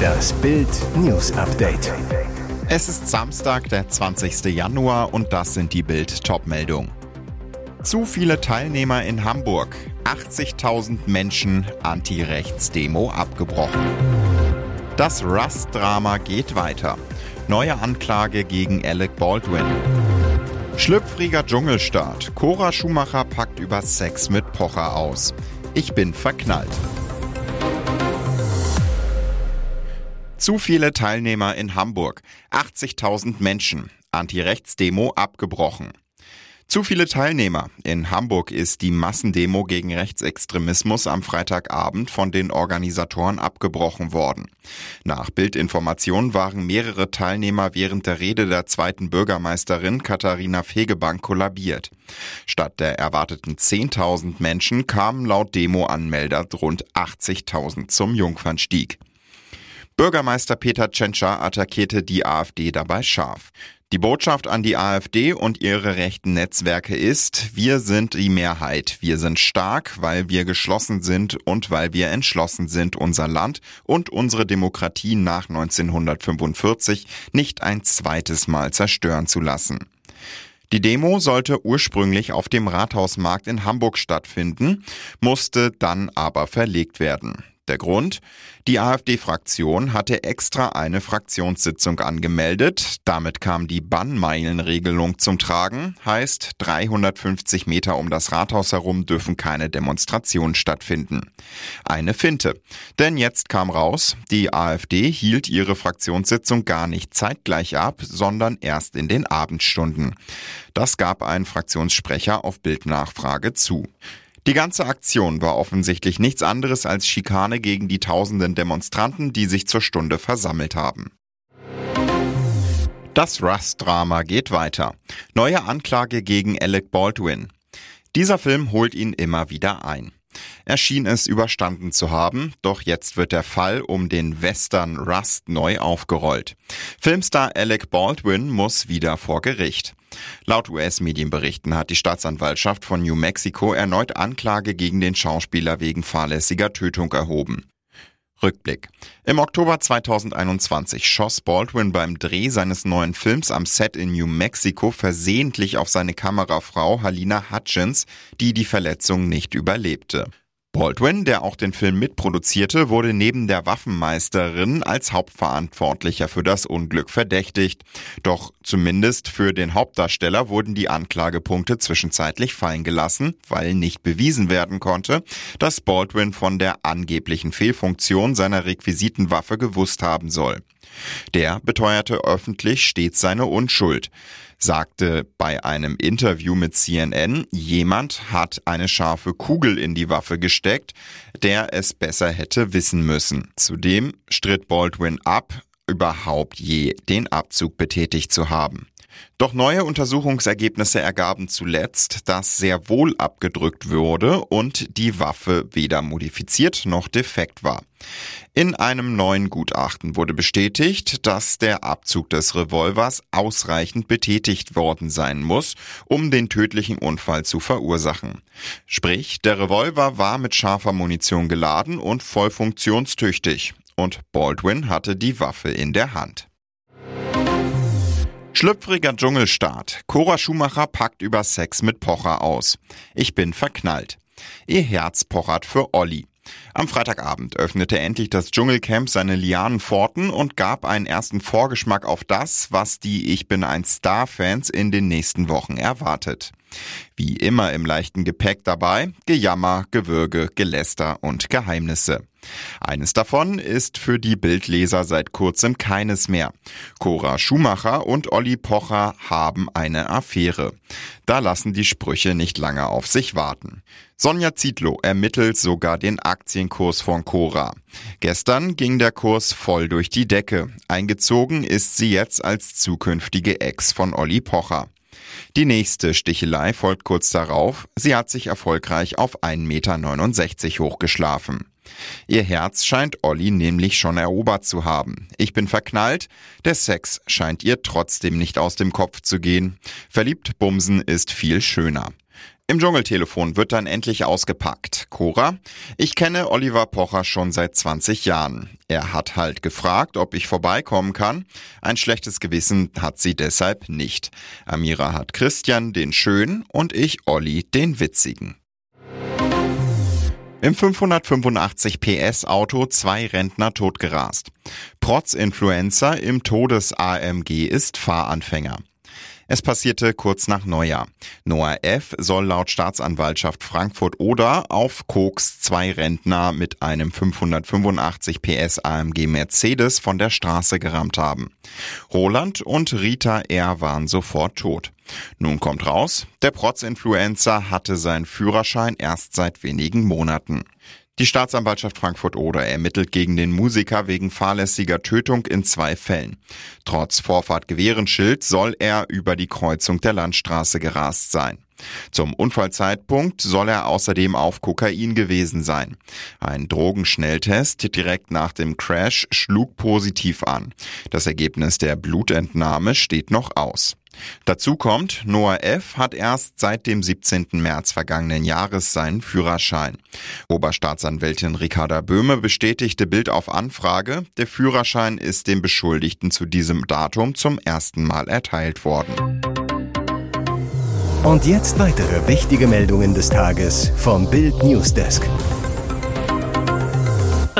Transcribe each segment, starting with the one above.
Das Bild News Update. Es ist Samstag, der 20. Januar und das sind die Bild Topmeldungen. Zu viele Teilnehmer in Hamburg. 80.000 Menschen Anti-Rechts-Demo abgebrochen. Das Rust-Drama geht weiter. Neue Anklage gegen Alec Baldwin. Schlüpfriger Dschungelstart. Cora Schumacher packt über Sex mit Pocher aus. Ich bin verknallt. Zu viele Teilnehmer in Hamburg. 80.000 Menschen. Anti-Rechts-Demo abgebrochen. Zu viele Teilnehmer. In Hamburg ist die Massendemo gegen Rechtsextremismus am Freitagabend von den Organisatoren abgebrochen worden. Nach Bildinformationen waren mehrere Teilnehmer während der Rede der zweiten Bürgermeisterin Katharina Fegebank kollabiert. Statt der erwarteten 10.000 Menschen kamen laut Demo-Anmelder rund 80.000 zum Jungfernstieg. Bürgermeister Peter Tschentscher attackierte die AfD dabei scharf. Die Botschaft an die AfD und ihre rechten Netzwerke ist, wir sind die Mehrheit. Wir sind stark, weil wir geschlossen sind und weil wir entschlossen sind, unser Land und unsere Demokratie nach 1945 nicht ein zweites Mal zerstören zu lassen. Die Demo sollte ursprünglich auf dem Rathausmarkt in Hamburg stattfinden, musste dann aber verlegt werden. Der Grund? Die AfD-Fraktion hatte extra eine Fraktionssitzung angemeldet. Damit kam die Bannmeilenregelung zum Tragen. Heißt, 350 Meter um das Rathaus herum dürfen keine Demonstrationen stattfinden. Eine Finte. Denn jetzt kam raus, die AfD hielt ihre Fraktionssitzung gar nicht zeitgleich ab, sondern erst in den Abendstunden. Das gab ein Fraktionssprecher auf Bildnachfrage zu. Die ganze Aktion war offensichtlich nichts anderes als Schikane gegen die tausenden Demonstranten, die sich zur Stunde versammelt haben. Das Rust-Drama geht weiter. Neue Anklage gegen Alec Baldwin. Dieser Film holt ihn immer wieder ein. Er schien es überstanden zu haben, doch jetzt wird der Fall um den Western Rust neu aufgerollt. Filmstar Alec Baldwin muss wieder vor Gericht. Laut US-Medienberichten hat die Staatsanwaltschaft von New Mexico erneut Anklage gegen den Schauspieler wegen fahrlässiger Tötung erhoben. Rückblick. Im Oktober 2021 schoss Baldwin beim Dreh seines neuen Films am Set in New Mexico versehentlich auf seine Kamerafrau Halina Hutchins, die die Verletzung nicht überlebte. Baldwin, der auch den Film mitproduzierte, wurde neben der Waffenmeisterin als Hauptverantwortlicher für das Unglück verdächtigt. Doch zumindest für den Hauptdarsteller wurden die Anklagepunkte zwischenzeitlich fallen gelassen, weil nicht bewiesen werden konnte, dass Baldwin von der angeblichen Fehlfunktion seiner Requisitenwaffe gewusst haben soll. Der beteuerte öffentlich stets seine Unschuld, sagte bei einem Interview mit CNN, jemand hat eine scharfe Kugel in die Waffe gesteckt, der es besser hätte wissen müssen. Zudem stritt Baldwin ab, überhaupt je den Abzug betätigt zu haben. Doch neue Untersuchungsergebnisse ergaben zuletzt, dass sehr wohl abgedrückt wurde und die Waffe weder modifiziert noch defekt war. In einem neuen Gutachten wurde bestätigt, dass der Abzug des Revolvers ausreichend betätigt worden sein muss, um den tödlichen Unfall zu verursachen. Sprich, der Revolver war mit scharfer Munition geladen und voll funktionstüchtig und Baldwin hatte die Waffe in der Hand. Schlüpfriger Dschungelstart. Cora Schumacher packt über Sex mit Pocher aus. Ich bin verknallt. Ihr Herz pochert für Olli. Am Freitagabend öffnete endlich das Dschungelcamp seine Lianenpforten und gab einen ersten Vorgeschmack auf das, was die Ich bin ein Star-Fans in den nächsten Wochen erwartet. Wie immer im leichten Gepäck dabei Gejammer, Gewürge, Geläster und Geheimnisse. Eines davon ist für die Bildleser seit kurzem keines mehr. Cora Schumacher und Olli Pocher haben eine Affäre. Da lassen die Sprüche nicht lange auf sich warten. Sonja Zietlow ermittelt sogar den Aktienkurs von Cora. Gestern ging der Kurs voll durch die Decke. Eingezogen ist sie jetzt als zukünftige Ex von Olli Pocher. Die nächste Stichelei folgt kurz darauf. Sie hat sich erfolgreich auf 1,69 Meter hochgeschlafen. Ihr Herz scheint Olli nämlich schon erobert zu haben. Ich bin verknallt, der Sex scheint ihr trotzdem nicht aus dem Kopf zu gehen. Verliebt bumsen ist viel schöner. Im Dschungeltelefon wird dann endlich ausgepackt. Cora, ich kenne Oliver Pocher schon seit 20 Jahren. Er hat halt gefragt, ob ich vorbeikommen kann. Ein schlechtes Gewissen hat sie deshalb nicht. Amira hat Christian den schönen und ich Olli den witzigen. Im 585 PS Auto zwei Rentner totgerast. Protz-Influencer im Todes-AMG ist Fahranfänger. Es passierte kurz nach Neujahr. Noah F. soll laut Staatsanwaltschaft Frankfurt-Oder auf Koks zwei Rentner mit einem 585 PS AMG Mercedes von der Straße gerammt haben. Roland und Rita R. waren sofort tot. Nun kommt raus, der Protz-Influencer hatte seinen Führerschein erst seit wenigen Monaten. Die Staatsanwaltschaft Frankfurt-Oder ermittelt gegen den Musiker wegen fahrlässiger Tötung in zwei Fällen. Trotz Vorfahrt-Gewehrenschild soll er über die Kreuzung der Landstraße gerast sein. Zum Unfallzeitpunkt soll er außerdem auf Kokain gewesen sein. Ein Drogenschnelltest direkt nach dem Crash schlug positiv an. Das Ergebnis der Blutentnahme steht noch aus. Dazu kommt, Noah F. hat erst seit dem 17. März vergangenen Jahres seinen Führerschein. Oberstaatsanwältin Ricarda Böhme bestätigte Bild auf Anfrage, der Führerschein ist dem Beschuldigten zu diesem Datum zum ersten Mal erteilt worden. Und jetzt weitere wichtige Meldungen des Tages vom Bild Newsdesk.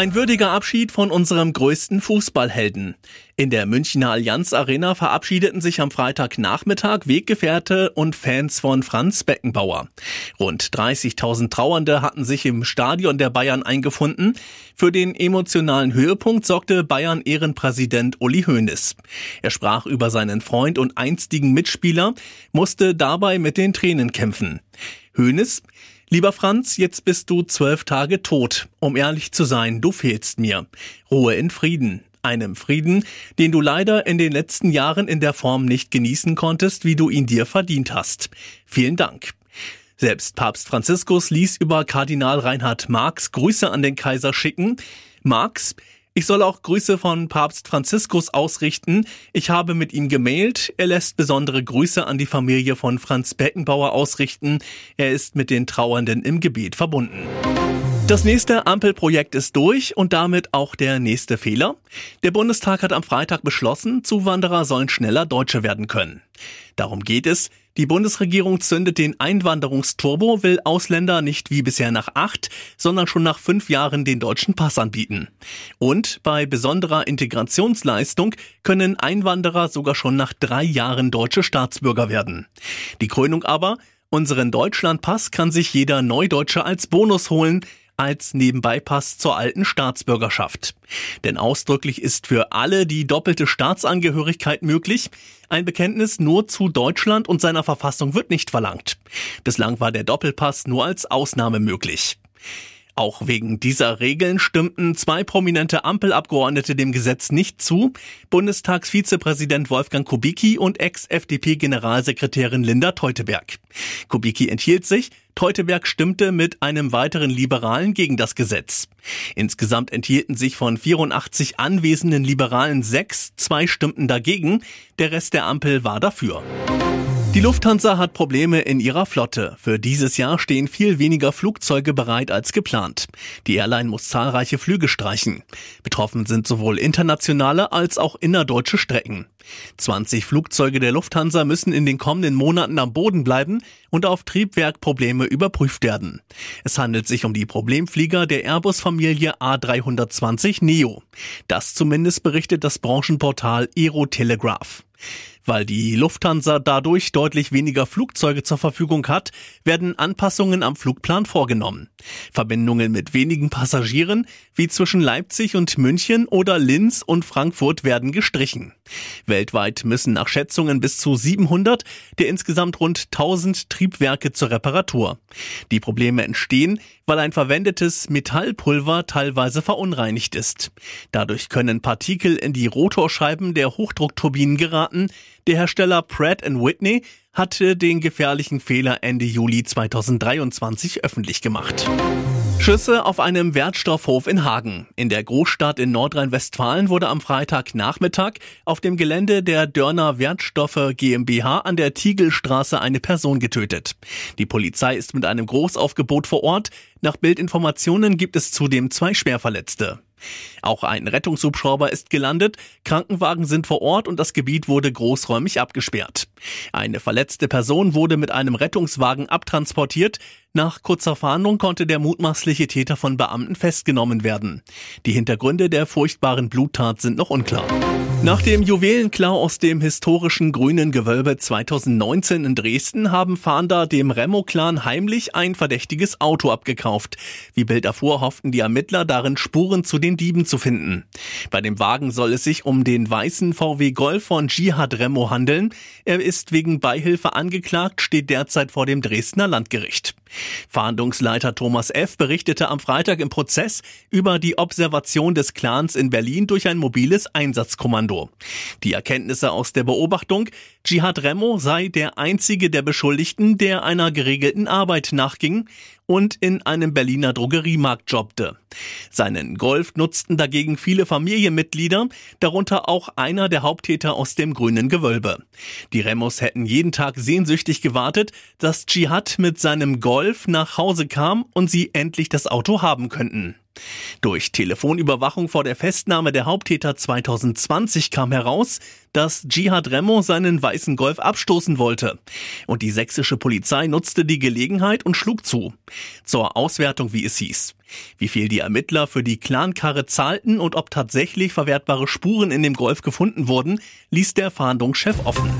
Ein würdiger Abschied von unserem größten Fußballhelden. In der Münchner Allianz Arena verabschiedeten sich am Freitagnachmittag Weggefährte und Fans von Franz Beckenbauer. Rund 30.000 Trauernde hatten sich im Stadion der Bayern eingefunden. Für den emotionalen Höhepunkt sorgte Bayern Ehrenpräsident Uli Hoeneß. Er sprach über seinen Freund und einstigen Mitspieler, musste dabei mit den Tränen kämpfen. Hoeneß Lieber Franz, jetzt bist du zwölf Tage tot. Um ehrlich zu sein, du fehlst mir. Ruhe in Frieden. Einem Frieden, den du leider in den letzten Jahren in der Form nicht genießen konntest, wie du ihn dir verdient hast. Vielen Dank. Selbst Papst Franziskus ließ über Kardinal Reinhard Marx Grüße an den Kaiser schicken. Marx, ich soll auch Grüße von Papst Franziskus ausrichten. Ich habe mit ihm gemailt. Er lässt besondere Grüße an die Familie von Franz Beckenbauer ausrichten. Er ist mit den Trauernden im Gebet verbunden. Das nächste Ampelprojekt ist durch und damit auch der nächste Fehler. Der Bundestag hat am Freitag beschlossen, Zuwanderer sollen schneller Deutsche werden können. Darum geht es. Die Bundesregierung zündet den Einwanderungsturbo, will Ausländer nicht wie bisher nach acht, sondern schon nach fünf Jahren den deutschen Pass anbieten. Und bei besonderer Integrationsleistung können Einwanderer sogar schon nach drei Jahren deutsche Staatsbürger werden. Die Krönung aber, unseren Deutschlandpass kann sich jeder Neudeutsche als Bonus holen, als Nebenbeipass zur alten Staatsbürgerschaft. Denn ausdrücklich ist für alle die doppelte Staatsangehörigkeit möglich. Ein Bekenntnis nur zu Deutschland und seiner Verfassung wird nicht verlangt. Bislang war der Doppelpass nur als Ausnahme möglich. Auch wegen dieser Regeln stimmten zwei prominente Ampelabgeordnete dem Gesetz nicht zu. Bundestagsvizepräsident Wolfgang Kubicki und Ex-FDP-Generalsekretärin Linda Teuteberg. Kubicki enthielt sich, Teuteberg stimmte mit einem weiteren Liberalen gegen das Gesetz. Insgesamt enthielten sich von 84 anwesenden Liberalen sechs, zwei stimmten dagegen, der Rest der Ampel war dafür. Die Lufthansa hat Probleme in ihrer Flotte. Für dieses Jahr stehen viel weniger Flugzeuge bereit als geplant. Die Airline muss zahlreiche Flüge streichen. Betroffen sind sowohl internationale als auch innerdeutsche Strecken. 20 Flugzeuge der Lufthansa müssen in den kommenden Monaten am Boden bleiben und auf Triebwerkprobleme überprüft werden. Es handelt sich um die Problemflieger der Airbus-Familie A320 Neo. Das zumindest berichtet das Branchenportal Aerotelegraph. Weil die Lufthansa dadurch deutlich weniger Flugzeuge zur Verfügung hat, werden Anpassungen am Flugplan vorgenommen. Verbindungen mit wenigen Passagieren, wie zwischen Leipzig und München oder Linz und Frankfurt, werden gestrichen. Weltweit müssen nach Schätzungen bis zu 700 der insgesamt rund 1000 Triebwerke zur Reparatur. Die Probleme entstehen, weil ein verwendetes Metallpulver teilweise verunreinigt ist. Dadurch können Partikel in die Rotorscheiben der Hochdruckturbinen geraten. Der Hersteller Pratt Whitney hatte den gefährlichen Fehler Ende Juli 2023 öffentlich gemacht. Schüsse auf einem Wertstoffhof in Hagen. In der Großstadt in Nordrhein-Westfalen wurde am Freitagnachmittag auf dem Gelände der Dörner Wertstoffe GmbH an der Tiegelstraße eine Person getötet. Die Polizei ist mit einem Großaufgebot vor Ort. Nach Bildinformationen gibt es zudem zwei Schwerverletzte. Auch ein Rettungshubschrauber ist gelandet, Krankenwagen sind vor Ort und das Gebiet wurde großräumig abgesperrt. Eine verletzte Person wurde mit einem Rettungswagen abtransportiert. Nach kurzer Fahndung konnte der mutmaßliche Täter von Beamten festgenommen werden. Die Hintergründe der furchtbaren Bluttat sind noch unklar. Nach dem Juwelenklau aus dem historischen Grünen Gewölbe 2019 in Dresden haben Fahnder dem Remo-Clan heimlich ein verdächtiges Auto abgekauft. Wie Bild erfuhr, hofften die Ermittler darin Spuren zu den Dieben zu finden. Bei dem Wagen soll es sich um den weißen VW Golf von Jihad Remo handeln. Er ist wegen Beihilfe angeklagt, steht derzeit vor dem Dresdner Landgericht. Fahndungsleiter Thomas F. berichtete am Freitag im Prozess über die Observation des Clans in Berlin durch ein mobiles Einsatzkommando. Die Erkenntnisse aus der Beobachtung, Jihad Remo sei der einzige der Beschuldigten, der einer geregelten Arbeit nachging und in einem Berliner Drogeriemarkt jobbte. Seinen Golf nutzten dagegen viele Familienmitglieder, darunter auch einer der Haupttäter aus dem grünen Gewölbe. Die Remos hätten jeden Tag sehnsüchtig gewartet, dass Dschihad mit seinem Golf nach Hause kam und sie endlich das Auto haben könnten. Durch Telefonüberwachung vor der Festnahme der Haupttäter 2020 kam heraus, dass Jihad Remo seinen weißen Golf abstoßen wollte. Und die sächsische Polizei nutzte die Gelegenheit und schlug zu. Zur Auswertung, wie es hieß. Wie viel die Ermittler für die Clankarre zahlten und ob tatsächlich verwertbare Spuren in dem Golf gefunden wurden, ließ der Fahndungschef offen.